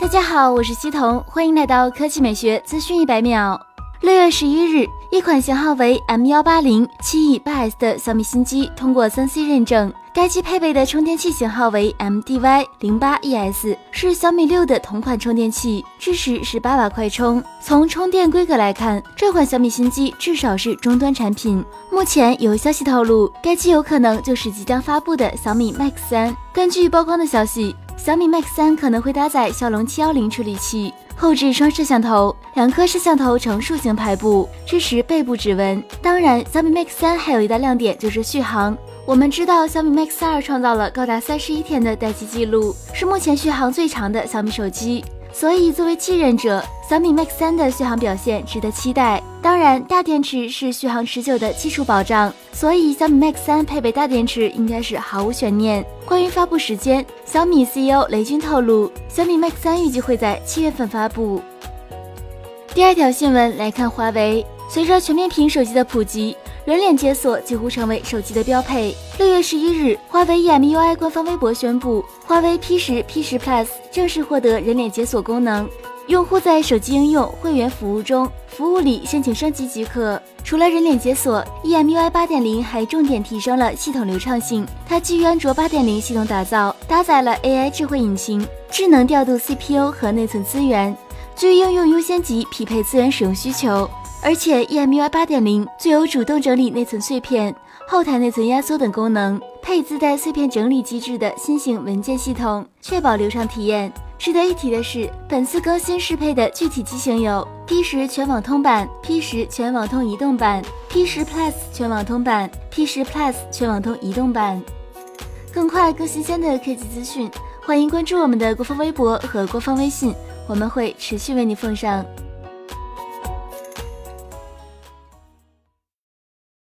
大家好，我是西彤，欢迎来到科技美学资讯一百秒。六月十一日，一款型号为 M 幺八零七 E 八 S 的小米新机通过三 C 认证。该机配备的充电器型号为 MDY 零八 ES，是小米六的同款充电器，支持十八瓦快充。从充电规格来看，这款小米新机至少是中端产品。目前有消息透露，该机有可能就是即将发布的小米 Max 三。根据曝光的消息。小米 Max 三可能会搭载骁龙七幺零处理器，后置双摄像头，两颗摄像头呈竖形排布，支持背部指纹。当然，小米 Max 三还有一大亮点就是续航。我们知道小米 Max 二创造了高达三十一天的待机记录，是目前续航最长的小米手机。所以，作为继任者，小米 Max 三的续航表现值得期待。当然，大电池是续航持久的基础保障，所以小米 Max 三配备大电池应该是毫无悬念。关于发布时间，小米 CEO 雷军透露，小米 Max 三预计会在七月份发布。第二条新闻来看，华为随着全面屏手机的普及。人脸解锁几乎成为手机的标配。六月十一日，华为 EMUI 官方微博宣布，华为 P 十、P 十 Plus 正式获得人脸解锁功能。用户在手机应用会员服务中，服务里申请升级即可。除了人脸解锁，EMUI 八点零还重点提升了系统流畅性。它基于安卓八点零系统打造，搭载了 AI 智慧引擎，智能调度 CPU 和内存资源，基于应用优先级匹配资源使用需求。而且，EMUI 八点零具有主动整理内存碎片、后台内存压缩等功能，配自带碎片整理机制的新型文件系统，确保流畅体验。值得一提的是，本次更新适配的具体机型有 P 十全网通版、P 十全网通移动版、P 十 Plus 全网通版、P 十 Plus 全网通移动版。更快、更新鲜的科技资讯，欢迎关注我们的官方微博和官方微信，我们会持续为你奉上。